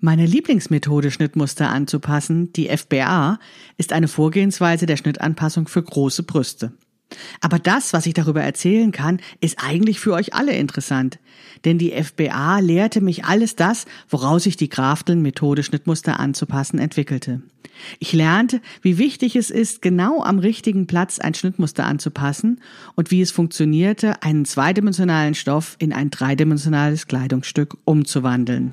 Meine Lieblingsmethode, Schnittmuster anzupassen, die FBA, ist eine Vorgehensweise der Schnittanpassung für große Brüste. Aber das, was ich darüber erzählen kann, ist eigentlich für euch alle interessant. Denn die FBA lehrte mich alles das, woraus sich die Grafteln-Methode Schnittmuster anzupassen entwickelte. Ich lernte, wie wichtig es ist, genau am richtigen Platz ein Schnittmuster anzupassen und wie es funktionierte, einen zweidimensionalen Stoff in ein dreidimensionales Kleidungsstück umzuwandeln.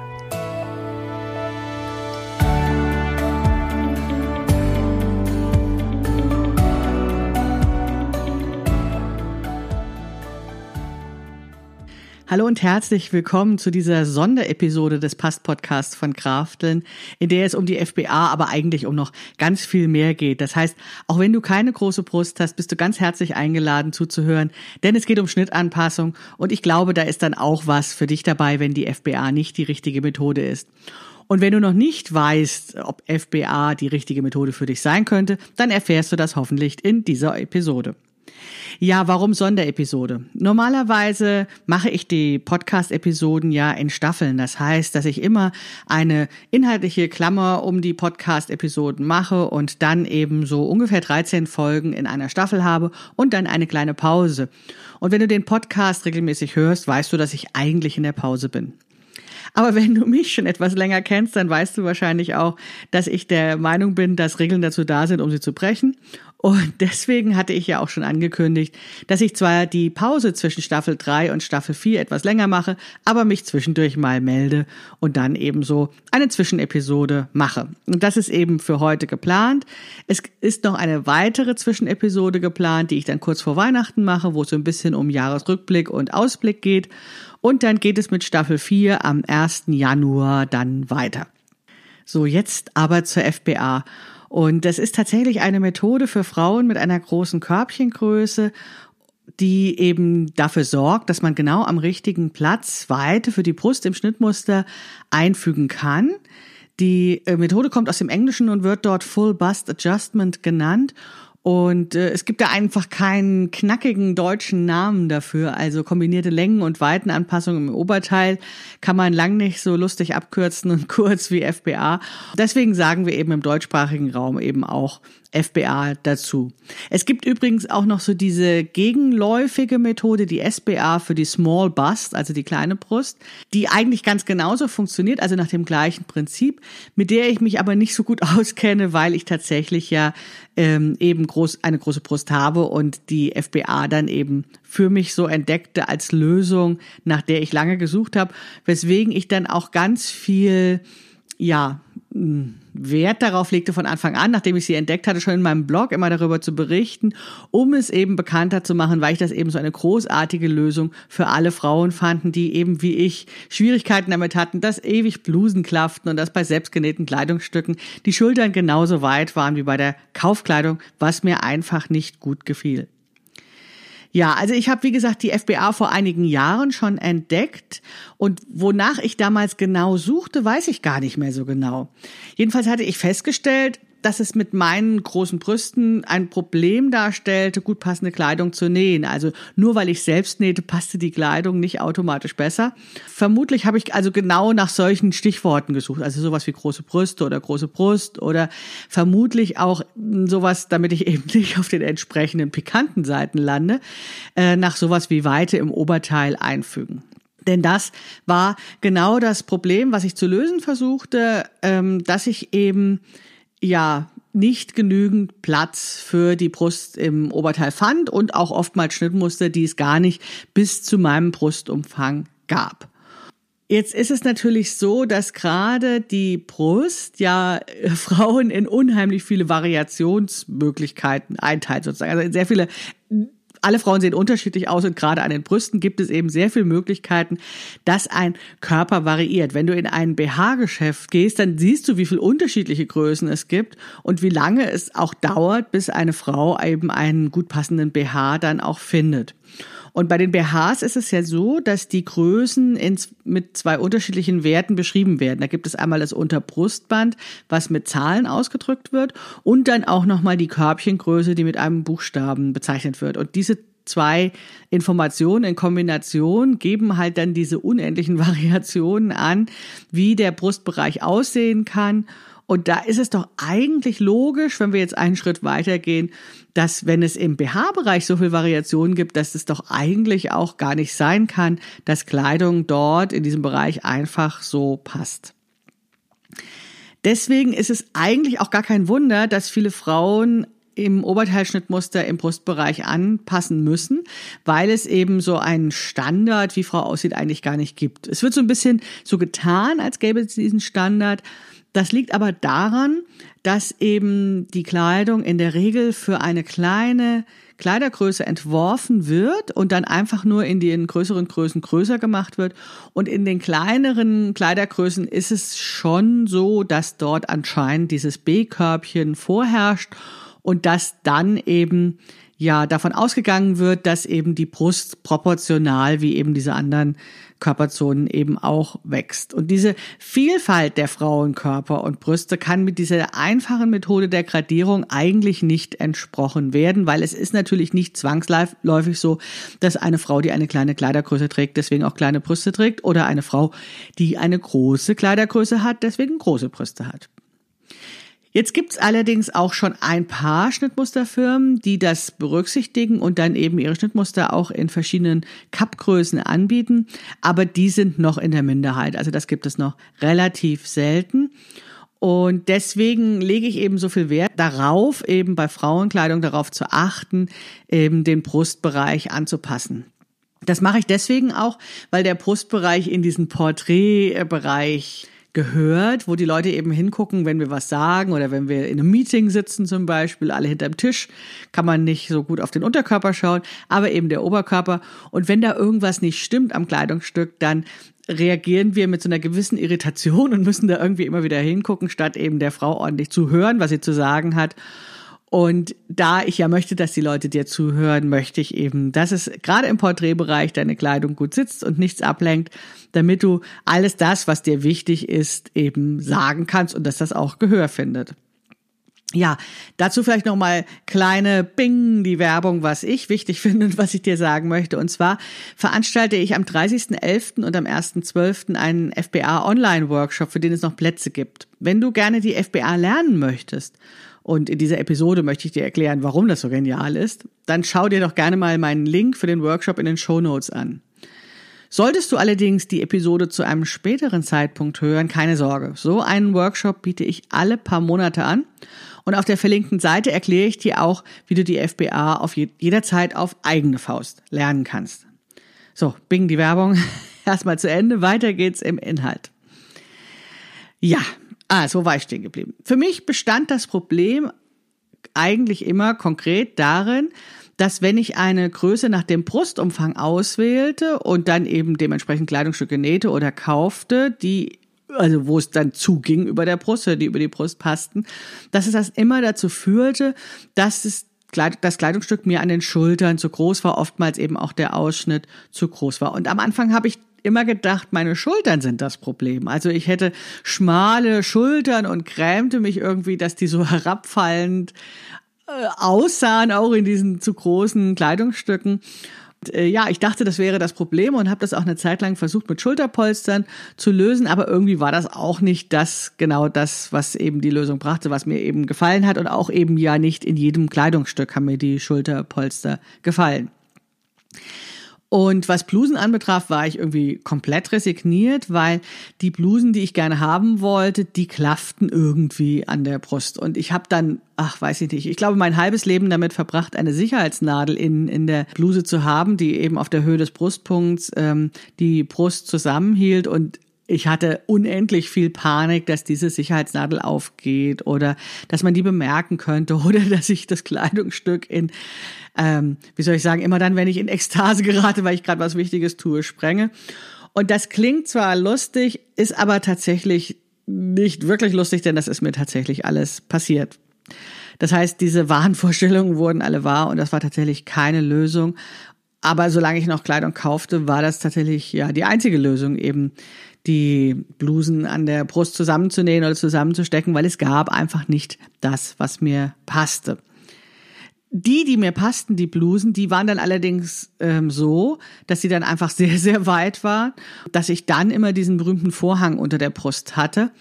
Hallo und herzlich willkommen zu dieser Sonderepisode des Past-Podcasts von Krafteln, in der es um die FBA, aber eigentlich um noch ganz viel mehr geht. Das heißt, auch wenn du keine große Brust hast, bist du ganz herzlich eingeladen zuzuhören, denn es geht um Schnittanpassung und ich glaube, da ist dann auch was für dich dabei, wenn die FBA nicht die richtige Methode ist. Und wenn du noch nicht weißt, ob FBA die richtige Methode für dich sein könnte, dann erfährst du das hoffentlich in dieser Episode. Ja, warum Sonderepisode? Normalerweise mache ich die Podcast-Episoden ja in Staffeln. Das heißt, dass ich immer eine inhaltliche Klammer um die Podcast-Episoden mache und dann eben so ungefähr 13 Folgen in einer Staffel habe und dann eine kleine Pause. Und wenn du den Podcast regelmäßig hörst, weißt du, dass ich eigentlich in der Pause bin. Aber wenn du mich schon etwas länger kennst, dann weißt du wahrscheinlich auch, dass ich der Meinung bin, dass Regeln dazu da sind, um sie zu brechen. Und deswegen hatte ich ja auch schon angekündigt, dass ich zwar die Pause zwischen Staffel 3 und Staffel 4 etwas länger mache, aber mich zwischendurch mal melde und dann eben so eine Zwischenepisode mache. Und das ist eben für heute geplant. Es ist noch eine weitere Zwischenepisode geplant, die ich dann kurz vor Weihnachten mache, wo es so ein bisschen um Jahresrückblick und Ausblick geht. Und dann geht es mit Staffel 4 am 1. Januar dann weiter. So, jetzt aber zur FBA. Und das ist tatsächlich eine Methode für Frauen mit einer großen Körbchengröße, die eben dafür sorgt, dass man genau am richtigen Platz Weite für die Brust im Schnittmuster einfügen kann. Die äh, Methode kommt aus dem Englischen und wird dort Full Bust Adjustment genannt und äh, es gibt da einfach keinen knackigen deutschen Namen dafür. Also kombinierte Längen- und Weitenanpassungen im Oberteil kann man lang nicht so lustig abkürzen und kurz wie FBA. Deswegen sagen wir eben im deutschsprachigen Raum eben auch FBA dazu. Es gibt übrigens auch noch so diese gegenläufige Methode, die SBA für die Small Bust, also die kleine Brust, die eigentlich ganz genauso funktioniert, also nach dem gleichen Prinzip, mit der ich mich aber nicht so gut auskenne, weil ich tatsächlich ja ähm, eben groß, eine große Brust habe und die FBA dann eben für mich so entdeckte als Lösung, nach der ich lange gesucht habe, weswegen ich dann auch ganz viel ja, Wert darauf legte von Anfang an, nachdem ich sie entdeckt hatte, schon in meinem Blog immer darüber zu berichten, um es eben bekannter zu machen, weil ich das eben so eine großartige Lösung für alle Frauen fanden, die eben wie ich Schwierigkeiten damit hatten, dass ewig Blusen klafften und dass bei selbstgenähten Kleidungsstücken die Schultern genauso weit waren wie bei der Kaufkleidung, was mir einfach nicht gut gefiel. Ja, also ich habe, wie gesagt, die FBA vor einigen Jahren schon entdeckt und wonach ich damals genau suchte, weiß ich gar nicht mehr so genau. Jedenfalls hatte ich festgestellt, dass es mit meinen großen Brüsten ein Problem darstellte, gut passende Kleidung zu nähen. Also nur weil ich selbst nähte, passte die Kleidung nicht automatisch besser. Vermutlich habe ich also genau nach solchen Stichworten gesucht, also sowas wie große Brüste oder große Brust oder vermutlich auch sowas, damit ich eben nicht auf den entsprechenden pikanten Seiten lande, äh, nach sowas wie Weite im Oberteil einfügen. Denn das war genau das Problem, was ich zu lösen versuchte, ähm, dass ich eben ja nicht genügend Platz für die Brust im Oberteil fand und auch oftmals Schnittmuster, die es gar nicht bis zu meinem Brustumfang gab. Jetzt ist es natürlich so, dass gerade die Brust ja äh, Frauen in unheimlich viele Variationsmöglichkeiten einteilt sozusagen, also in sehr viele alle Frauen sehen unterschiedlich aus und gerade an den Brüsten gibt es eben sehr viele Möglichkeiten, dass ein Körper variiert. Wenn du in ein BH-Geschäft gehst, dann siehst du, wie viele unterschiedliche Größen es gibt und wie lange es auch dauert, bis eine Frau eben einen gut passenden BH dann auch findet. Und bei den BHs ist es ja so, dass die Größen ins, mit zwei unterschiedlichen Werten beschrieben werden. Da gibt es einmal das Unterbrustband, was mit Zahlen ausgedrückt wird, und dann auch nochmal die Körbchengröße, die mit einem Buchstaben bezeichnet wird. Und diese zwei Informationen in Kombination geben halt dann diese unendlichen Variationen an, wie der Brustbereich aussehen kann und da ist es doch eigentlich logisch, wenn wir jetzt einen Schritt weitergehen, dass wenn es im BH-Bereich so viel Variationen gibt, dass es doch eigentlich auch gar nicht sein kann, dass Kleidung dort in diesem Bereich einfach so passt. Deswegen ist es eigentlich auch gar kein Wunder, dass viele Frauen im Oberteilschnittmuster im Brustbereich anpassen müssen, weil es eben so einen Standard, wie Frau aussieht, eigentlich gar nicht gibt. Es wird so ein bisschen so getan, als gäbe es diesen Standard, das liegt aber daran, dass eben die Kleidung in der Regel für eine kleine Kleidergröße entworfen wird und dann einfach nur in den größeren Größen größer gemacht wird. Und in den kleineren Kleidergrößen ist es schon so, dass dort anscheinend dieses B-Körbchen vorherrscht und dass dann eben ja davon ausgegangen wird, dass eben die Brust proportional wie eben diese anderen Körperzonen eben auch wächst. Und diese Vielfalt der Frauenkörper und Brüste kann mit dieser einfachen Methode der Gradierung eigentlich nicht entsprochen werden, weil es ist natürlich nicht zwangsläufig so, dass eine Frau, die eine kleine Kleidergröße trägt, deswegen auch kleine Brüste trägt oder eine Frau, die eine große Kleidergröße hat, deswegen große Brüste hat. Jetzt gibt's allerdings auch schon ein paar Schnittmusterfirmen, die das berücksichtigen und dann eben ihre Schnittmuster auch in verschiedenen Cup-Größen anbieten. Aber die sind noch in der Minderheit. Also das gibt es noch relativ selten. Und deswegen lege ich eben so viel Wert darauf, eben bei Frauenkleidung darauf zu achten, eben den Brustbereich anzupassen. Das mache ich deswegen auch, weil der Brustbereich in diesen Porträtbereich gehört, wo die Leute eben hingucken, wenn wir was sagen oder wenn wir in einem Meeting sitzen zum Beispiel, alle hinterm Tisch, kann man nicht so gut auf den Unterkörper schauen, aber eben der Oberkörper. Und wenn da irgendwas nicht stimmt am Kleidungsstück, dann reagieren wir mit so einer gewissen Irritation und müssen da irgendwie immer wieder hingucken, statt eben der Frau ordentlich zu hören, was sie zu sagen hat. Und da ich ja möchte, dass die Leute dir zuhören, möchte ich eben, dass es gerade im Porträtbereich deine Kleidung gut sitzt und nichts ablenkt, damit du alles das, was dir wichtig ist, eben sagen kannst und dass das auch Gehör findet. Ja, dazu vielleicht nochmal kleine Bing, die Werbung, was ich wichtig finde und was ich dir sagen möchte. Und zwar veranstalte ich am 30.11. und am 1.12. einen FBA Online Workshop, für den es noch Plätze gibt. Wenn du gerne die FBA lernen möchtest und in dieser Episode möchte ich dir erklären, warum das so genial ist, dann schau dir doch gerne mal meinen Link für den Workshop in den Show Notes an. Solltest du allerdings die Episode zu einem späteren Zeitpunkt hören, keine Sorge. So einen Workshop biete ich alle paar Monate an. Und auf der verlinkten Seite erkläre ich dir auch, wie du die FBA auf jederzeit auf eigene Faust lernen kannst. So, bing die Werbung. Erstmal zu Ende. Weiter geht's im Inhalt. Ja, Ah, so war ich stehen geblieben. Für mich bestand das Problem eigentlich immer konkret darin, dass wenn ich eine Größe nach dem Brustumfang auswählte und dann eben dementsprechend Kleidungsstücke nähte oder kaufte, die also wo es dann zuging über der Brust oder die über die Brust passten, dass es das immer dazu führte, dass es das Kleidungsstück mir an den Schultern zu groß war, oftmals eben auch der Ausschnitt zu groß war. Und am Anfang habe ich immer gedacht, meine Schultern sind das Problem. Also ich hätte schmale Schultern und grämte mich irgendwie, dass die so herabfallend äh, aussahen, auch in diesen zu großen Kleidungsstücken. Und, äh, ja, ich dachte, das wäre das Problem und habe das auch eine Zeit lang versucht mit Schulterpolstern zu lösen, aber irgendwie war das auch nicht das genau das, was eben die Lösung brachte, was mir eben gefallen hat und auch eben ja nicht in jedem Kleidungsstück haben mir die Schulterpolster gefallen. Und was Blusen anbetraf, war ich irgendwie komplett resigniert, weil die Blusen, die ich gerne haben wollte, die klafften irgendwie an der Brust. Und ich habe dann, ach, weiß ich nicht, ich glaube, mein halbes Leben damit verbracht, eine Sicherheitsnadel in, in der Bluse zu haben, die eben auf der Höhe des Brustpunkts ähm, die Brust zusammenhielt. Und Ich hatte unendlich viel Panik, dass diese Sicherheitsnadel aufgeht oder dass man die bemerken könnte oder dass ich das Kleidungsstück in, ähm, wie soll ich sagen, immer dann, wenn ich in Ekstase gerate, weil ich gerade was Wichtiges tue, sprenge. Und das klingt zwar lustig, ist aber tatsächlich nicht wirklich lustig, denn das ist mir tatsächlich alles passiert. Das heißt, diese Wahnvorstellungen wurden alle wahr und das war tatsächlich keine Lösung. Aber solange ich noch Kleidung kaufte, war das tatsächlich ja die einzige Lösung, eben die Blusen an der Brust zusammenzunähen oder zusammenzustecken, weil es gab einfach nicht das, was mir passte. Die, die mir passten, die Blusen, die waren dann allerdings ähm, so, dass sie dann einfach sehr, sehr weit waren, dass ich dann immer diesen berühmten Vorhang unter der Brust hatte.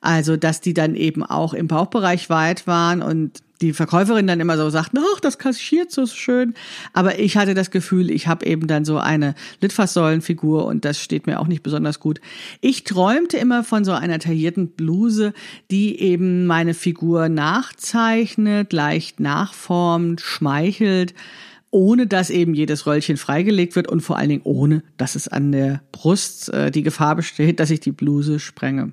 Also, dass die dann eben auch im Bauchbereich weit waren und die Verkäuferin dann immer so sagt, ach, das kaschiert so schön. Aber ich hatte das Gefühl, ich habe eben dann so eine Litfaßsäulenfigur und das steht mir auch nicht besonders gut. Ich träumte immer von so einer taillierten Bluse, die eben meine Figur nachzeichnet, leicht nachformt, schmeichelt ohne dass eben jedes Röllchen freigelegt wird und vor allen Dingen ohne, dass es an der Brust äh, die Gefahr besteht, dass ich die Bluse sprenge.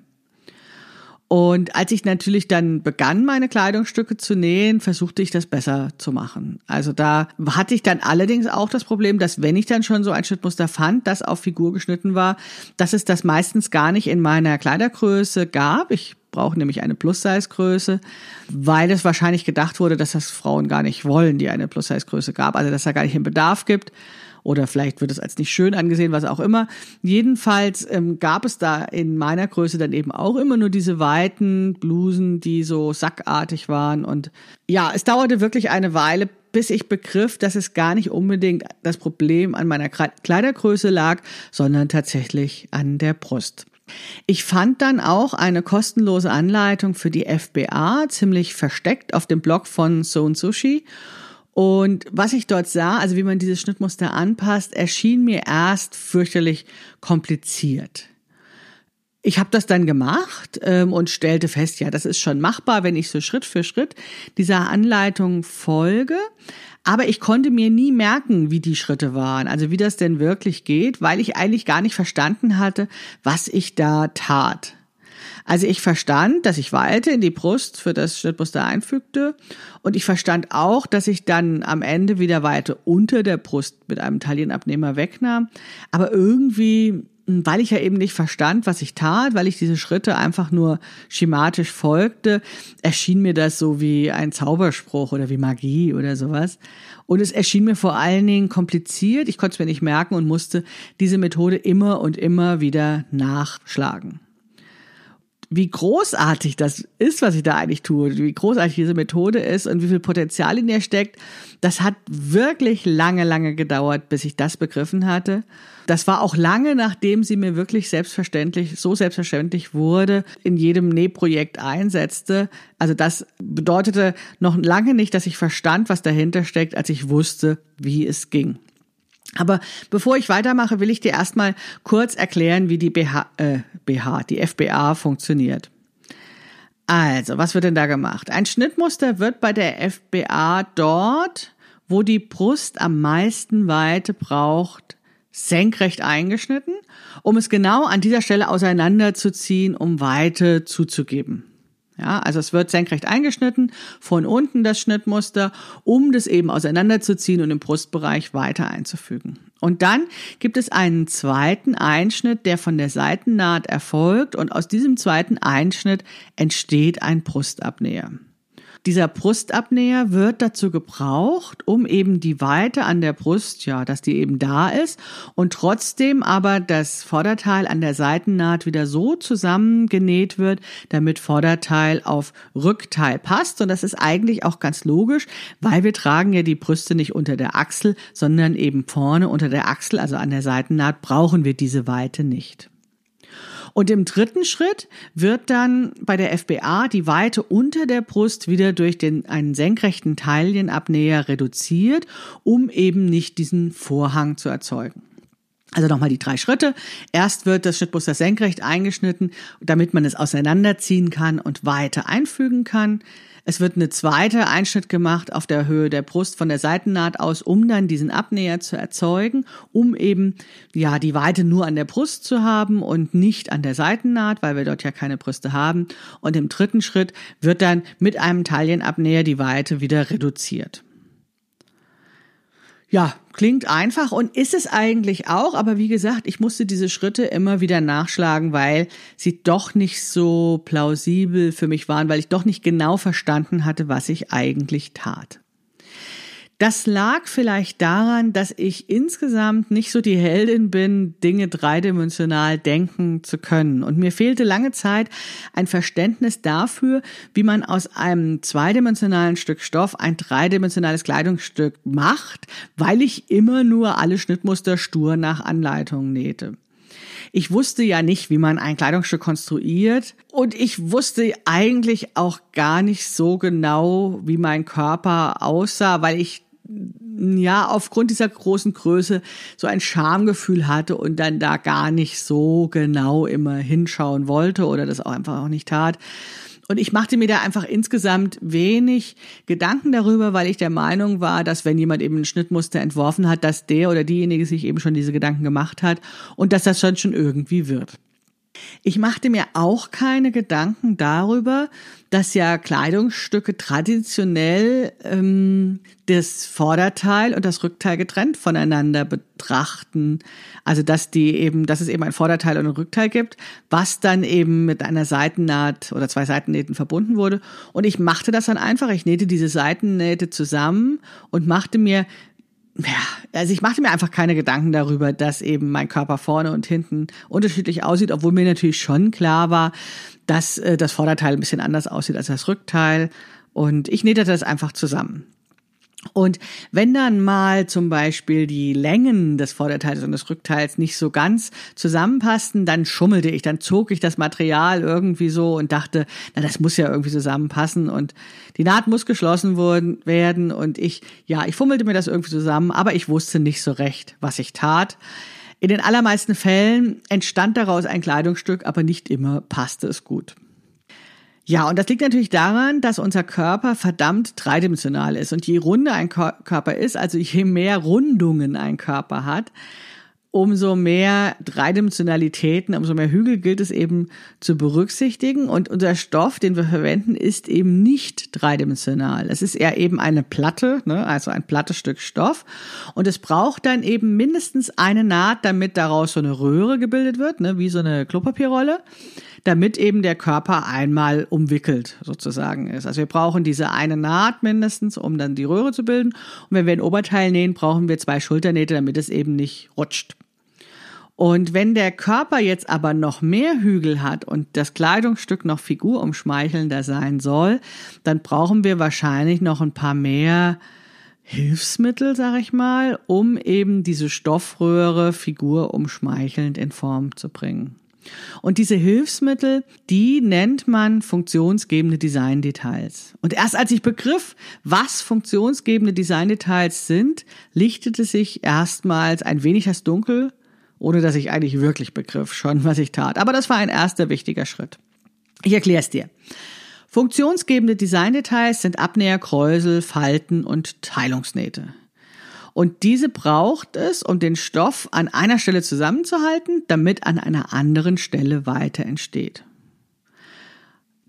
Und als ich natürlich dann begann, meine Kleidungsstücke zu nähen, versuchte ich das besser zu machen. Also da hatte ich dann allerdings auch das Problem, dass wenn ich dann schon so ein Schnittmuster fand, das auf Figur geschnitten war, dass es das meistens gar nicht in meiner Kleidergröße gab. Ich brauche nämlich eine Plus-Size-Größe, weil es wahrscheinlich gedacht wurde, dass das Frauen gar nicht wollen, die eine Plus-Size-Größe gab, also dass da gar nicht einen Bedarf gibt oder vielleicht wird es als nicht schön angesehen, was auch immer. Jedenfalls ähm, gab es da in meiner Größe dann eben auch immer nur diese weiten Blusen, die so sackartig waren. Und ja, es dauerte wirklich eine Weile, bis ich begriff, dass es gar nicht unbedingt das Problem an meiner Kleidergröße lag, sondern tatsächlich an der Brust. Ich fand dann auch eine kostenlose Anleitung für die FBA ziemlich versteckt auf dem Blog von Soun Sushi und was ich dort sah, also wie man dieses Schnittmuster anpasst, erschien mir erst fürchterlich kompliziert. Ich habe das dann gemacht ähm, und stellte fest, ja, das ist schon machbar, wenn ich so Schritt für Schritt dieser Anleitung folge. Aber ich konnte mir nie merken, wie die Schritte waren, also wie das denn wirklich geht, weil ich eigentlich gar nicht verstanden hatte, was ich da tat. Also ich verstand, dass ich Weite in die Brust für das Schnittmuster einfügte und ich verstand auch, dass ich dann am Ende wieder Weite unter der Brust mit einem Taillenabnehmer wegnahm. Aber irgendwie weil ich ja eben nicht verstand, was ich tat, weil ich diese Schritte einfach nur schematisch folgte, erschien mir das so wie ein Zauberspruch oder wie Magie oder sowas. Und es erschien mir vor allen Dingen kompliziert. Ich konnte es mir nicht merken und musste diese Methode immer und immer wieder nachschlagen wie großartig das ist, was ich da eigentlich tue, wie großartig diese Methode ist und wie viel Potenzial in ihr steckt, das hat wirklich lange, lange gedauert, bis ich das begriffen hatte. Das war auch lange, nachdem sie mir wirklich selbstverständlich, so selbstverständlich wurde, in jedem Nähprojekt einsetzte. Also das bedeutete noch lange nicht, dass ich verstand, was dahinter steckt, als ich wusste, wie es ging. Aber bevor ich weitermache, will ich dir erstmal kurz erklären, wie die BH, äh, BH, die FBA funktioniert. Also, was wird denn da gemacht? Ein Schnittmuster wird bei der FBA dort, wo die Brust am meisten Weite braucht, senkrecht eingeschnitten, um es genau an dieser Stelle auseinanderzuziehen, um Weite zuzugeben. Ja, also es wird senkrecht eingeschnitten, von unten das Schnittmuster, um das eben auseinanderzuziehen und im Brustbereich weiter einzufügen. Und dann gibt es einen zweiten Einschnitt, der von der Seitennaht erfolgt und aus diesem zweiten Einschnitt entsteht ein Brustabnäher. Dieser Brustabnäher wird dazu gebraucht, um eben die Weite an der Brust, ja, dass die eben da ist und trotzdem aber das Vorderteil an der Seitennaht wieder so zusammengenäht wird, damit Vorderteil auf Rückteil passt. Und das ist eigentlich auch ganz logisch, weil wir tragen ja die Brüste nicht unter der Achsel, sondern eben vorne unter der Achsel, also an der Seitennaht brauchen wir diese Weite nicht. Und im dritten Schritt wird dann bei der FBA die Weite unter der Brust wieder durch den, einen senkrechten Taillenabnäher reduziert, um eben nicht diesen Vorhang zu erzeugen. Also nochmal die drei Schritte. Erst wird das Schnittmuster senkrecht eingeschnitten, damit man es auseinanderziehen kann und weiter einfügen kann. Es wird eine zweite Einschnitt gemacht auf der Höhe der Brust von der Seitennaht aus, um dann diesen Abnäher zu erzeugen, um eben ja die Weite nur an der Brust zu haben und nicht an der Seitennaht, weil wir dort ja keine Brüste haben. Und im dritten Schritt wird dann mit einem Taillenabnäher die Weite wieder reduziert. Ja, klingt einfach und ist es eigentlich auch, aber wie gesagt, ich musste diese Schritte immer wieder nachschlagen, weil sie doch nicht so plausibel für mich waren, weil ich doch nicht genau verstanden hatte, was ich eigentlich tat. Das lag vielleicht daran, dass ich insgesamt nicht so die Heldin bin, Dinge dreidimensional denken zu können. Und mir fehlte lange Zeit ein Verständnis dafür, wie man aus einem zweidimensionalen Stück Stoff ein dreidimensionales Kleidungsstück macht, weil ich immer nur alle Schnittmuster stur nach Anleitung nähte. Ich wusste ja nicht, wie man ein Kleidungsstück konstruiert und ich wusste eigentlich auch gar nicht so genau, wie mein Körper aussah, weil ich ja, aufgrund dieser großen Größe so ein Schamgefühl hatte und dann da gar nicht so genau immer hinschauen wollte oder das auch einfach auch nicht tat. Und ich machte mir da einfach insgesamt wenig Gedanken darüber, weil ich der Meinung war, dass wenn jemand eben ein Schnittmuster entworfen hat, dass der oder diejenige sich eben schon diese Gedanken gemacht hat und dass das schon schon irgendwie wird. Ich machte mir auch keine Gedanken darüber, dass ja Kleidungsstücke traditionell ähm, das Vorderteil und das Rückteil getrennt voneinander betrachten. Also dass die eben, dass es eben ein Vorderteil und ein Rückteil gibt, was dann eben mit einer Seitennaht oder zwei Seitennähten verbunden wurde. Und ich machte das dann einfach. Ich nähte diese Seitennähte zusammen und machte mir ja, also ich machte mir einfach keine Gedanken darüber, dass eben mein Körper vorne und hinten unterschiedlich aussieht, obwohl mir natürlich schon klar war, dass äh, das Vorderteil ein bisschen anders aussieht als das Rückteil. Und ich nähte das einfach zusammen. Und wenn dann mal zum Beispiel die Längen des Vorderteils und des Rückteils nicht so ganz zusammenpassten, dann schummelte ich, dann zog ich das Material irgendwie so und dachte, na, das muss ja irgendwie zusammenpassen und die Naht muss geschlossen werden und ich, ja, ich fummelte mir das irgendwie zusammen, aber ich wusste nicht so recht, was ich tat. In den allermeisten Fällen entstand daraus ein Kleidungsstück, aber nicht immer passte es gut. Ja, und das liegt natürlich daran, dass unser Körper verdammt dreidimensional ist. Und je runder ein Körper ist, also je mehr Rundungen ein Körper hat, umso mehr Dreidimensionalitäten, umso mehr Hügel gilt es eben zu berücksichtigen. Und unser Stoff, den wir verwenden, ist eben nicht dreidimensional. Es ist eher eben eine Platte, ne, also ein plattes Stück Stoff. Und es braucht dann eben mindestens eine Naht, damit daraus so eine Röhre gebildet wird, ne, wie so eine Klopapierrolle damit eben der Körper einmal umwickelt sozusagen ist. Also wir brauchen diese eine Naht mindestens, um dann die Röhre zu bilden. Und wenn wir ein Oberteil nähen, brauchen wir zwei Schulternähte, damit es eben nicht rutscht. Und wenn der Körper jetzt aber noch mehr Hügel hat und das Kleidungsstück noch figurumschmeichelnder sein soll, dann brauchen wir wahrscheinlich noch ein paar mehr Hilfsmittel, sag ich mal, um eben diese Stoffröhre figurumschmeichelnd in Form zu bringen. Und diese Hilfsmittel, die nennt man funktionsgebende Designdetails. Und erst als ich begriff, was funktionsgebende Designdetails sind, lichtete sich erstmals ein wenig das Dunkel, ohne dass ich eigentlich wirklich begriff schon, was ich tat. Aber das war ein erster wichtiger Schritt. Ich erkläre es dir. Funktionsgebende Designdetails sind Abnäher, Kräusel, Falten und Teilungsnähte. Und diese braucht es, um den Stoff an einer Stelle zusammenzuhalten, damit an einer anderen Stelle weiter entsteht.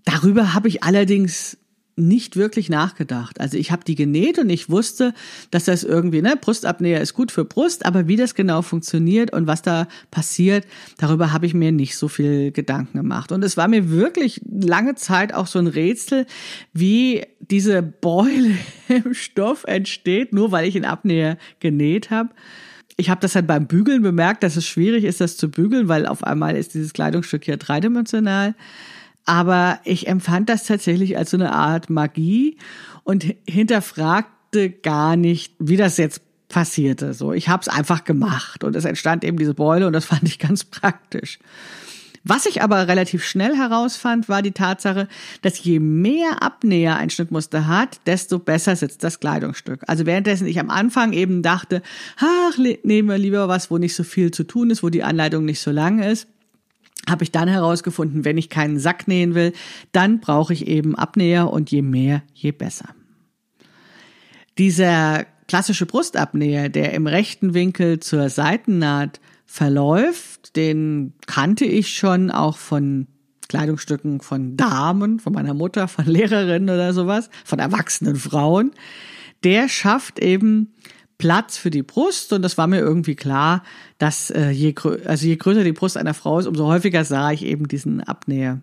Darüber habe ich allerdings nicht wirklich nachgedacht. Also ich habe die genäht und ich wusste, dass das irgendwie, ne, Brustabnäher ist gut für Brust, aber wie das genau funktioniert und was da passiert, darüber habe ich mir nicht so viel Gedanken gemacht. Und es war mir wirklich lange Zeit auch so ein Rätsel, wie diese Beule im Stoff entsteht, nur weil ich einen Abnäher genäht habe. Ich habe das dann beim Bügeln bemerkt, dass es schwierig ist, das zu bügeln, weil auf einmal ist dieses Kleidungsstück hier dreidimensional. Aber ich empfand das tatsächlich als so eine Art Magie und hinterfragte gar nicht, wie das jetzt passierte. So, ich habe es einfach gemacht und es entstand eben diese Beule und das fand ich ganz praktisch. Was ich aber relativ schnell herausfand, war die Tatsache, dass je mehr Abnäher ein Schnittmuster hat, desto besser sitzt das Kleidungsstück. Also währenddessen ich am Anfang eben dachte, ach, nehmen wir lieber was, wo nicht so viel zu tun ist, wo die Anleitung nicht so lang ist, habe ich dann herausgefunden, wenn ich keinen Sack nähen will, dann brauche ich eben Abnäher und je mehr, je besser. Dieser klassische Brustabnäher, der im rechten Winkel zur Seitennaht verläuft, den kannte ich schon auch von Kleidungsstücken von Damen, von meiner Mutter, von Lehrerinnen oder sowas, von erwachsenen Frauen. Der schafft eben Platz für die Brust und das war mir irgendwie klar, dass äh, je, also je größer die Brust einer Frau ist, umso häufiger sah ich eben diesen Abnäher.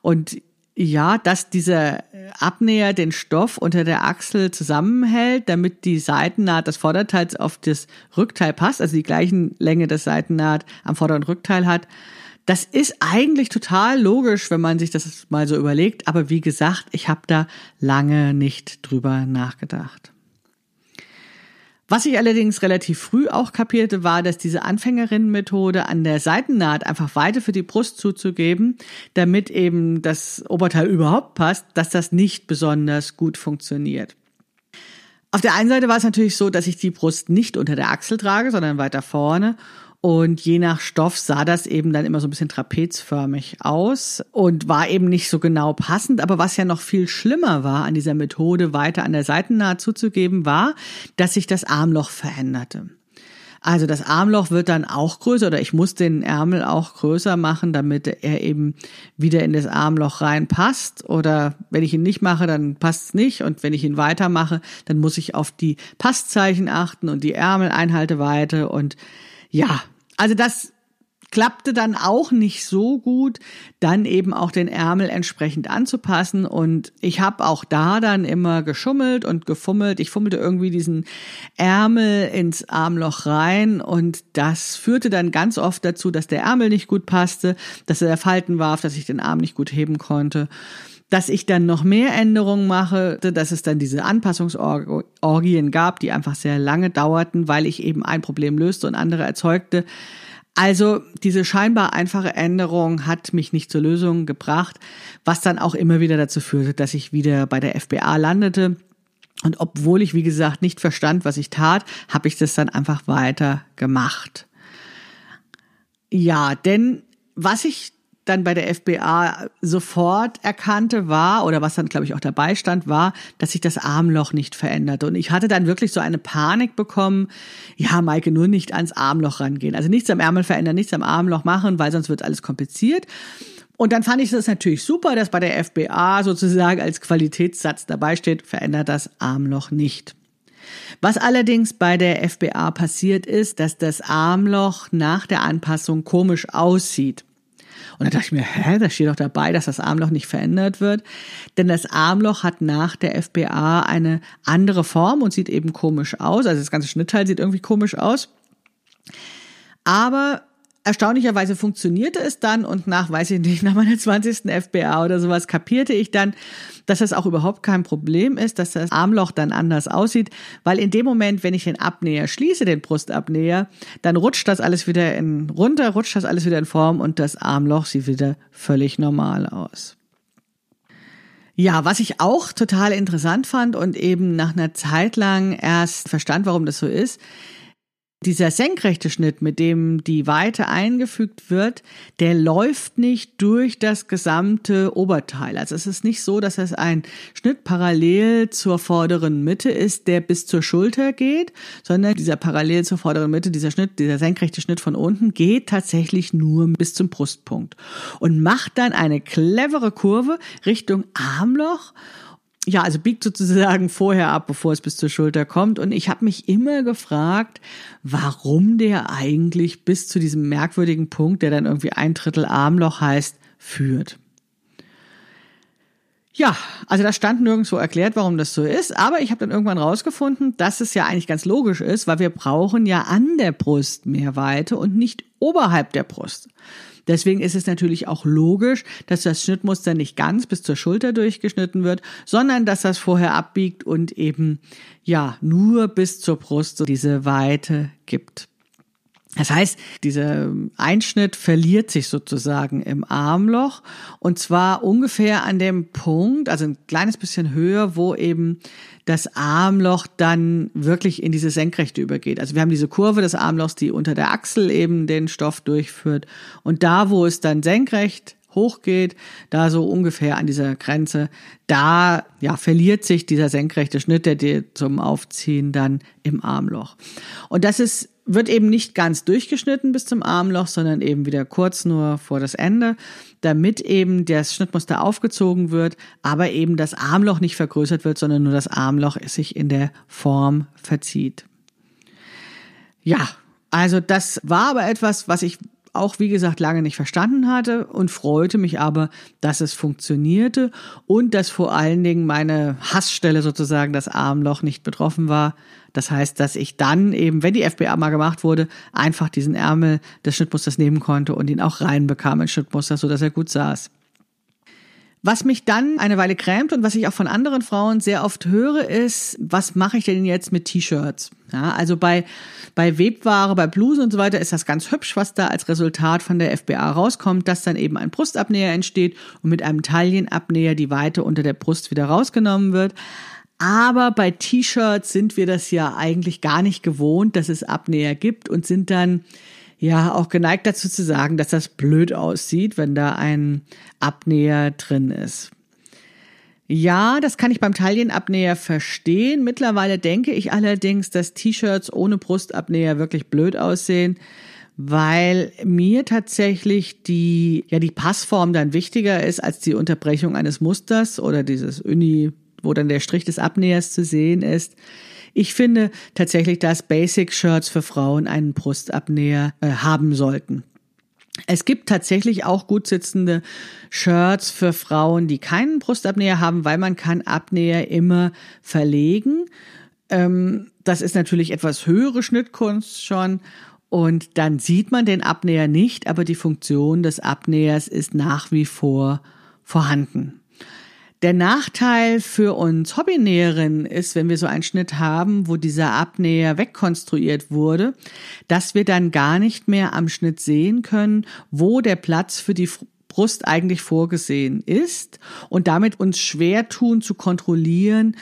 Und ja, dass dieser Abnäher den Stoff unter der Achsel zusammenhält, damit die Seitennaht des Vorderteils auf das Rückteil passt, also die gleichen Länge des Seitennaht am Vorder- und Rückteil hat. Das ist eigentlich total logisch, wenn man sich das mal so überlegt, aber wie gesagt, ich habe da lange nicht drüber nachgedacht. Was ich allerdings relativ früh auch kapierte, war, dass diese Anfängerinnenmethode an der Seitennaht einfach Weite für die Brust zuzugeben, damit eben das Oberteil überhaupt passt, dass das nicht besonders gut funktioniert. Auf der einen Seite war es natürlich so, dass ich die Brust nicht unter der Achsel trage, sondern weiter vorne und je nach Stoff sah das eben dann immer so ein bisschen trapezförmig aus und war eben nicht so genau passend. Aber was ja noch viel schlimmer war an dieser Methode, weiter an der Seitennaht zuzugeben, war, dass sich das Armloch veränderte. Also das Armloch wird dann auch größer oder ich muss den Ärmel auch größer machen, damit er eben wieder in das Armloch reinpasst. Oder wenn ich ihn nicht mache, dann passt es nicht. Und wenn ich ihn weitermache, dann muss ich auf die Passzeichen achten und die Ärmeleinhalteweite und ja, also das klappte dann auch nicht so gut, dann eben auch den Ärmel entsprechend anzupassen. Und ich habe auch da dann immer geschummelt und gefummelt. Ich fummelte irgendwie diesen Ärmel ins Armloch rein und das führte dann ganz oft dazu, dass der Ärmel nicht gut passte, dass er Falten warf, dass ich den Arm nicht gut heben konnte dass ich dann noch mehr Änderungen mache, dass es dann diese Anpassungsorgien gab, die einfach sehr lange dauerten, weil ich eben ein Problem löste und andere erzeugte. Also diese scheinbar einfache Änderung hat mich nicht zur Lösung gebracht, was dann auch immer wieder dazu führte, dass ich wieder bei der FBA landete. Und obwohl ich, wie gesagt, nicht verstand, was ich tat, habe ich das dann einfach weiter gemacht. Ja, denn was ich dann bei der FBA sofort erkannte, war, oder was dann, glaube ich, auch dabei stand, war, dass sich das Armloch nicht veränderte. Und ich hatte dann wirklich so eine Panik bekommen, ja, Maike, nur nicht ans Armloch rangehen. Also nichts am Ärmel verändern, nichts am Armloch machen, weil sonst wird alles kompliziert. Und dann fand ich das natürlich super, dass bei der FBA sozusagen als Qualitätssatz dabei steht, verändert das Armloch nicht. Was allerdings bei der FBA passiert ist, dass das Armloch nach der Anpassung komisch aussieht. Und da dachte ich mir, hä, da steht doch dabei, dass das Armloch nicht verändert wird. Denn das Armloch hat nach der FBA eine andere Form und sieht eben komisch aus. Also das ganze Schnittteil sieht irgendwie komisch aus. Aber erstaunlicherweise funktionierte es dann und nach, weiß ich nicht, nach meiner 20. FBA oder sowas kapierte ich dann, dass das auch überhaupt kein Problem ist, dass das Armloch dann anders aussieht, weil in dem Moment, wenn ich den Abnäher schließe, den Brustabnäher, dann rutscht das alles wieder in, runter, rutscht das alles wieder in Form und das Armloch sieht wieder völlig normal aus. Ja, was ich auch total interessant fand und eben nach einer Zeit lang erst verstand, warum das so ist, dieser senkrechte Schnitt, mit dem die Weite eingefügt wird, der läuft nicht durch das gesamte Oberteil. Also es ist nicht so, dass es ein Schnitt parallel zur vorderen Mitte ist, der bis zur Schulter geht, sondern dieser parallel zur vorderen Mitte, dieser Schnitt, dieser senkrechte Schnitt von unten geht tatsächlich nur bis zum Brustpunkt und macht dann eine clevere Kurve Richtung Armloch ja, also biegt sozusagen vorher ab, bevor es bis zur Schulter kommt. Und ich habe mich immer gefragt, warum der eigentlich bis zu diesem merkwürdigen Punkt, der dann irgendwie ein Drittel Armloch heißt, führt. Ja, also da stand nirgendwo erklärt, warum das so ist, aber ich habe dann irgendwann rausgefunden, dass es ja eigentlich ganz logisch ist, weil wir brauchen ja an der Brust mehr Weite und nicht oberhalb der Brust. Deswegen ist es natürlich auch logisch, dass das Schnittmuster nicht ganz bis zur Schulter durchgeschnitten wird, sondern dass das vorher abbiegt und eben ja nur bis zur Brust diese Weite gibt. Das heißt, dieser Einschnitt verliert sich sozusagen im Armloch und zwar ungefähr an dem Punkt, also ein kleines bisschen höher, wo eben das Armloch dann wirklich in diese Senkrechte übergeht. Also wir haben diese Kurve des Armlochs, die unter der Achsel eben den Stoff durchführt und da, wo es dann senkrecht hochgeht, da so ungefähr an dieser Grenze, da ja verliert sich dieser senkrechte Schnitt, der dir zum Aufziehen dann im Armloch. Und das ist wird eben nicht ganz durchgeschnitten bis zum Armloch, sondern eben wieder kurz nur vor das Ende, damit eben das Schnittmuster aufgezogen wird, aber eben das Armloch nicht vergrößert wird, sondern nur das Armloch sich in der Form verzieht. Ja, also das war aber etwas, was ich auch wie gesagt lange nicht verstanden hatte und freute mich aber, dass es funktionierte und dass vor allen Dingen meine Hassstelle sozusagen das Armloch nicht betroffen war. Das heißt, dass ich dann eben, wenn die FBA mal gemacht wurde, einfach diesen Ärmel des Schnittmusters nehmen konnte und ihn auch reinbekam ins Schnittmuster, so dass er gut saß. Was mich dann eine Weile krämt und was ich auch von anderen Frauen sehr oft höre, ist, was mache ich denn jetzt mit T-Shirts? Ja, also bei, bei Webware, bei Blusen und so weiter ist das ganz hübsch, was da als Resultat von der FBA rauskommt, dass dann eben ein Brustabnäher entsteht und mit einem Taillenabnäher die Weite unter der Brust wieder rausgenommen wird. Aber bei T-Shirts sind wir das ja eigentlich gar nicht gewohnt, dass es Abnäher gibt und sind dann ja auch geneigt dazu zu sagen, dass das blöd aussieht, wenn da ein Abnäher drin ist. Ja, das kann ich beim Taillenabnäher verstehen. Mittlerweile denke ich allerdings, dass T-Shirts ohne Brustabnäher wirklich blöd aussehen, weil mir tatsächlich die, ja, die Passform dann wichtiger ist als die Unterbrechung eines Musters oder dieses Uni, wo dann der Strich des Abnähers zu sehen ist. Ich finde tatsächlich, dass Basic-Shirts für Frauen einen Brustabnäher äh, haben sollten. Es gibt tatsächlich auch gut sitzende Shirts für Frauen, die keinen Brustabnäher haben, weil man kann Abnäher immer verlegen. Ähm, das ist natürlich etwas höhere Schnittkunst schon. Und dann sieht man den Abnäher nicht, aber die Funktion des Abnähers ist nach wie vor vorhanden. Der Nachteil für uns Hobbynäherinnen ist, wenn wir so einen Schnitt haben, wo dieser Abnäher wegkonstruiert wurde, dass wir dann gar nicht mehr am Schnitt sehen können, wo der Platz für die Brust eigentlich vorgesehen ist und damit uns schwer tun zu kontrollieren,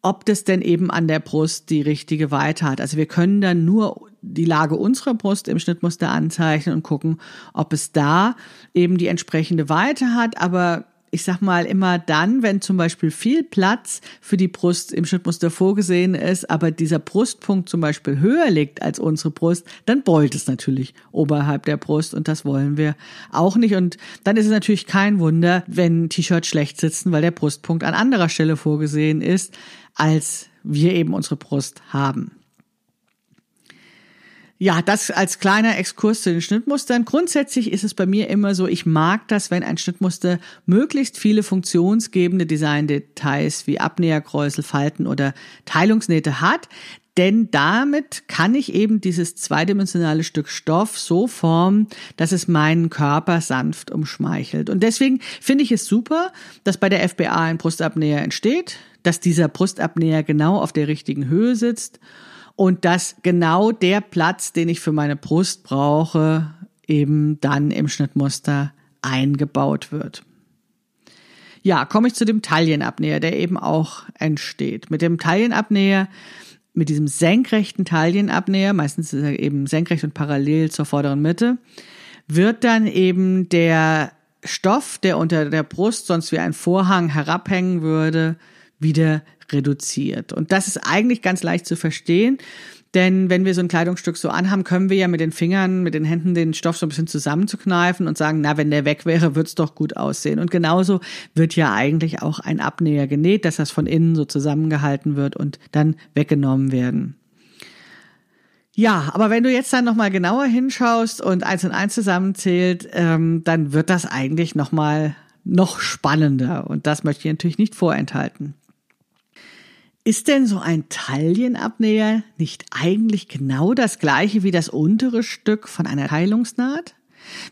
ob das denn eben an der Brust die richtige Weite hat. Also wir können dann nur die Lage unserer Brust im Schnittmuster anzeichnen und gucken, ob es da eben die entsprechende Weite hat, aber ich sag mal immer dann, wenn zum Beispiel viel Platz für die Brust im Schnittmuster vorgesehen ist, aber dieser Brustpunkt zum Beispiel höher liegt als unsere Brust, dann beult es natürlich oberhalb der Brust und das wollen wir auch nicht. Und dann ist es natürlich kein Wunder, wenn T-Shirts schlecht sitzen, weil der Brustpunkt an anderer Stelle vorgesehen ist, als wir eben unsere Brust haben. Ja, das als kleiner Exkurs zu den Schnittmustern. Grundsätzlich ist es bei mir immer so, ich mag das, wenn ein Schnittmuster möglichst viele funktionsgebende Designdetails wie Abnäherkräusel, Falten oder Teilungsnähte hat. Denn damit kann ich eben dieses zweidimensionale Stück Stoff so formen, dass es meinen Körper sanft umschmeichelt. Und deswegen finde ich es super, dass bei der FBA ein Brustabnäher entsteht, dass dieser Brustabnäher genau auf der richtigen Höhe sitzt und dass genau der Platz, den ich für meine Brust brauche, eben dann im Schnittmuster eingebaut wird. Ja, komme ich zu dem Taillenabnäher, der eben auch entsteht. Mit dem Taillenabnäher, mit diesem senkrechten Taillenabnäher, meistens ist er eben senkrecht und parallel zur vorderen Mitte, wird dann eben der Stoff, der unter der Brust sonst wie ein Vorhang herabhängen würde, wieder reduziert. Und das ist eigentlich ganz leicht zu verstehen. Denn wenn wir so ein Kleidungsstück so anhaben, können wir ja mit den Fingern, mit den Händen den Stoff so ein bisschen zusammenzukneifen und sagen, na, wenn der weg wäre, wird's doch gut aussehen. Und genauso wird ja eigentlich auch ein Abnäher genäht, dass das von innen so zusammengehalten wird und dann weggenommen werden. Ja, aber wenn du jetzt dann nochmal genauer hinschaust und eins und eins zusammenzählt, ähm, dann wird das eigentlich nochmal noch spannender. Und das möchte ich natürlich nicht vorenthalten. Ist denn so ein Taillenabnäher nicht eigentlich genau das gleiche wie das untere Stück von einer Teilungsnaht?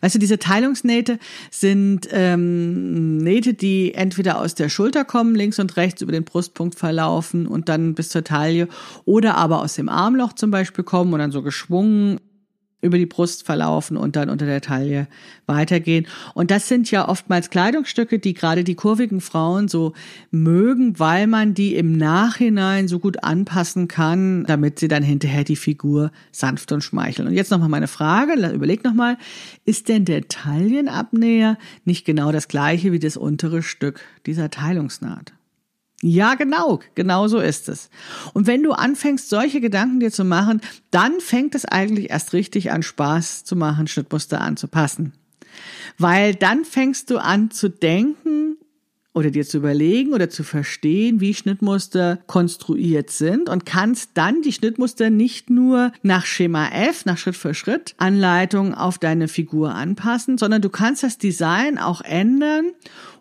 Weißt du, diese Teilungsnähte sind ähm, Nähte, die entweder aus der Schulter kommen, links und rechts über den Brustpunkt verlaufen und dann bis zur Taille, oder aber aus dem Armloch zum Beispiel kommen und dann so geschwungen über die Brust verlaufen und dann unter der Taille weitergehen. Und das sind ja oftmals Kleidungsstücke, die gerade die kurvigen Frauen so mögen, weil man die im Nachhinein so gut anpassen kann, damit sie dann hinterher die Figur sanft und schmeicheln. Und jetzt nochmal meine Frage, überleg nochmal, ist denn der Taillenabnäher nicht genau das gleiche wie das untere Stück dieser Teilungsnaht? Ja, genau, genau so ist es. Und wenn du anfängst, solche Gedanken dir zu machen, dann fängt es eigentlich erst richtig an, Spaß zu machen, Schnittmuster anzupassen. Weil dann fängst du an zu denken oder dir zu überlegen oder zu verstehen, wie Schnittmuster konstruiert sind und kannst dann die Schnittmuster nicht nur nach Schema F, nach Schritt für Schritt Anleitung auf deine Figur anpassen, sondern du kannst das Design auch ändern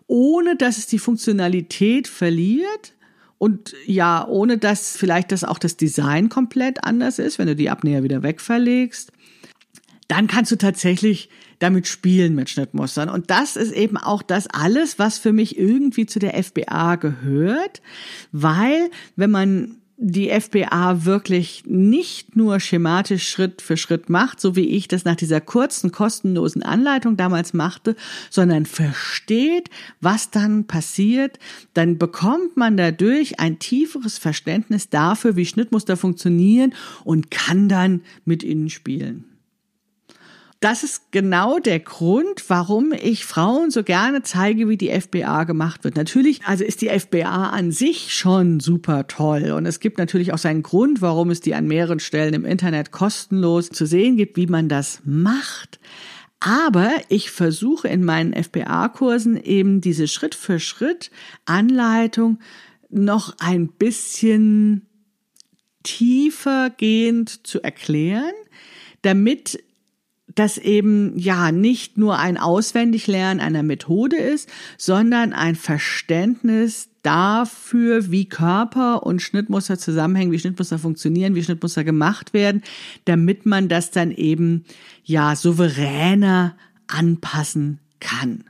ohne dass es die Funktionalität verliert und ja, ohne dass vielleicht das auch das Design komplett anders ist, wenn du die Abnäher wieder wegverlegst, dann kannst du tatsächlich damit spielen mit Schnittmustern. Und das ist eben auch das alles, was für mich irgendwie zu der FBA gehört, weil wenn man die FBA wirklich nicht nur schematisch Schritt für Schritt macht, so wie ich das nach dieser kurzen, kostenlosen Anleitung damals machte, sondern versteht, was dann passiert, dann bekommt man dadurch ein tieferes Verständnis dafür, wie Schnittmuster funktionieren und kann dann mit ihnen spielen das ist genau der Grund, warum ich Frauen so gerne zeige, wie die FBA gemacht wird. Natürlich, also ist die FBA an sich schon super toll und es gibt natürlich auch seinen Grund, warum es die an mehreren Stellen im Internet kostenlos zu sehen gibt, wie man das macht. Aber ich versuche in meinen FBA-Kursen eben diese Schritt für Schritt Anleitung noch ein bisschen tiefer gehend zu erklären, damit das eben ja nicht nur ein Auswendiglernen einer Methode ist, sondern ein Verständnis dafür, wie Körper und Schnittmuster zusammenhängen, wie Schnittmuster funktionieren, wie Schnittmuster gemacht werden, damit man das dann eben ja souveräner anpassen kann.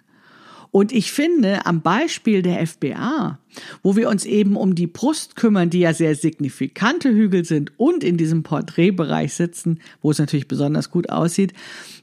Und ich finde, am Beispiel der FBA, wo wir uns eben um die Brust kümmern, die ja sehr signifikante Hügel sind und in diesem Porträtbereich sitzen, wo es natürlich besonders gut aussieht,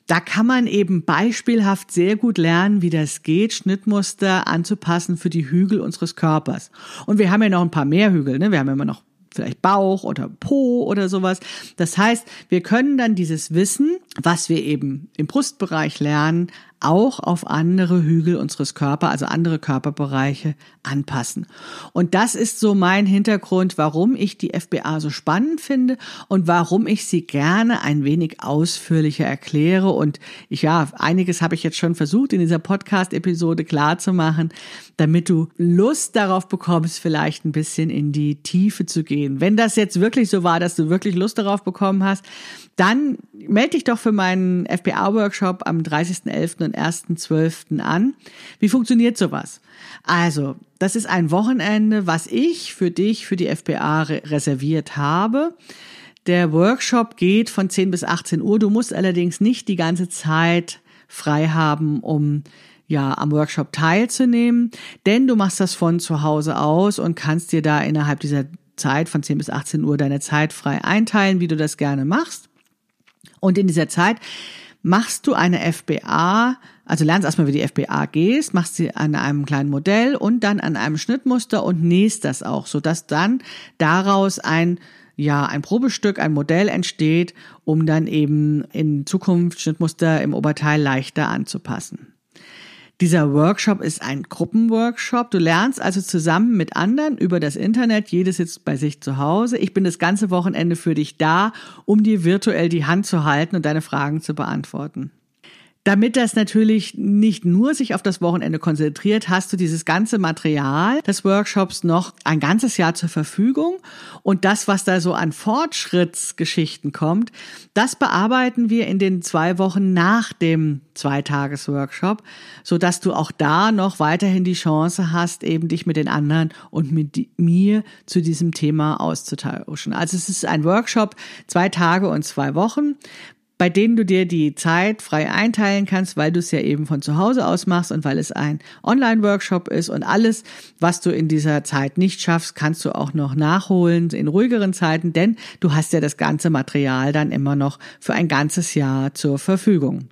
da kann man eben beispielhaft sehr gut lernen, wie das geht, Schnittmuster anzupassen für die Hügel unseres Körpers. Und wir haben ja noch ein paar mehr Hügel, ne? Wir haben immer noch vielleicht Bauch oder Po oder sowas. Das heißt, wir können dann dieses Wissen, was wir eben im Brustbereich lernen, auch auf andere Hügel unseres Körpers, also andere Körperbereiche anpassen. Und das ist so mein Hintergrund, warum ich die FBA so spannend finde und warum ich sie gerne ein wenig ausführlicher erkläre. Und ich, ja, einiges habe ich jetzt schon versucht in dieser Podcast-Episode klar zu machen, damit du Lust darauf bekommst, vielleicht ein bisschen in die Tiefe zu gehen. Wenn das jetzt wirklich so war, dass du wirklich Lust darauf bekommen hast, dann melde dich doch für meinen FBA-Workshop am 30.11. und 1.12. an. Wie funktioniert sowas? Also, das ist ein Wochenende, was ich für dich, für die FBA re reserviert habe. Der Workshop geht von 10 bis 18 Uhr. Du musst allerdings nicht die ganze Zeit frei haben, um ja am Workshop teilzunehmen, denn du machst das von zu Hause aus und kannst dir da innerhalb dieser Zeit von 10 bis 18 Uhr deine Zeit frei einteilen, wie du das gerne machst. Und in dieser Zeit machst du eine FBA, also lernst erstmal, wie die FBA gehst, machst sie an einem kleinen Modell und dann an einem Schnittmuster und nähst das auch, sodass dann daraus ein ja, ein Probestück, ein Modell entsteht, um dann eben in Zukunft Schnittmuster im Oberteil leichter anzupassen. Dieser Workshop ist ein Gruppenworkshop. Du lernst also zusammen mit anderen über das Internet. Jedes sitzt bei sich zu Hause. Ich bin das ganze Wochenende für dich da, um dir virtuell die Hand zu halten und deine Fragen zu beantworten. Damit das natürlich nicht nur sich auf das Wochenende konzentriert, hast du dieses ganze Material des Workshops noch ein ganzes Jahr zur Verfügung. Und das, was da so an Fortschrittsgeschichten kommt, das bearbeiten wir in den zwei Wochen nach dem Zweitages-Workshop, so dass du auch da noch weiterhin die Chance hast, eben dich mit den anderen und mit mir zu diesem Thema auszutauschen. Also es ist ein Workshop, zwei Tage und zwei Wochen bei denen du dir die Zeit frei einteilen kannst, weil du es ja eben von zu Hause aus machst und weil es ein Online-Workshop ist und alles, was du in dieser Zeit nicht schaffst, kannst du auch noch nachholen in ruhigeren Zeiten, denn du hast ja das ganze Material dann immer noch für ein ganzes Jahr zur Verfügung.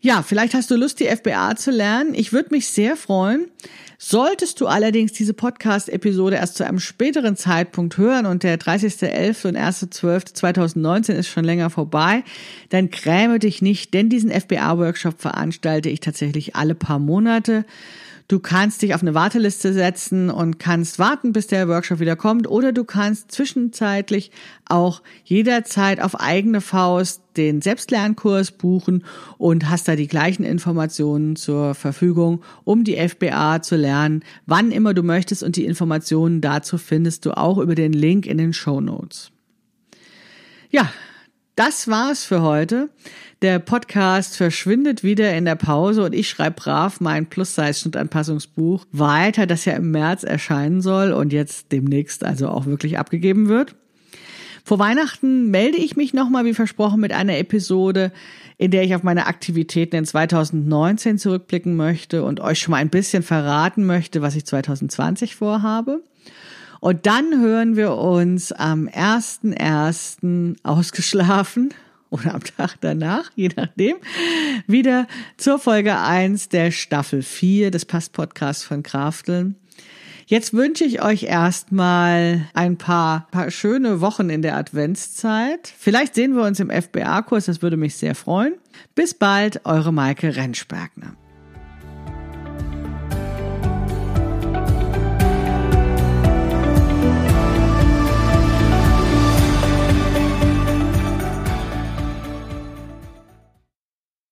Ja, vielleicht hast du Lust, die FBA zu lernen. Ich würde mich sehr freuen. Solltest du allerdings diese Podcast-Episode erst zu einem späteren Zeitpunkt hören und der 30.11. und 1.12.2019 ist schon länger vorbei, dann gräme dich nicht, denn diesen FBA-Workshop veranstalte ich tatsächlich alle paar Monate. Du kannst dich auf eine Warteliste setzen und kannst warten, bis der Workshop wieder kommt oder du kannst zwischenzeitlich auch jederzeit auf eigene Faust den Selbstlernkurs buchen und hast da die gleichen Informationen zur Verfügung, um die FBA zu lernen, wann immer du möchtest und die Informationen dazu findest du auch über den Link in den Show Notes. Ja, das war's für heute. Der Podcast verschwindet wieder in der Pause und ich schreibe brav mein Plus-Size-Schnittanpassungsbuch weiter, das ja im März erscheinen soll und jetzt demnächst also auch wirklich abgegeben wird. Vor Weihnachten melde ich mich nochmal, wie versprochen, mit einer Episode, in der ich auf meine Aktivitäten in 2019 zurückblicken möchte und euch schon mal ein bisschen verraten möchte, was ich 2020 vorhabe. Und dann hören wir uns am 1.1. ausgeschlafen oder am Tag danach, je nachdem, wieder zur Folge 1 der Staffel 4 des Pass-Podcasts von Krafteln. Jetzt wünsche ich euch erstmal ein paar, paar schöne Wochen in der Adventszeit. Vielleicht sehen wir uns im FBA-Kurs, das würde mich sehr freuen. Bis bald, eure Maike Rentschbergner.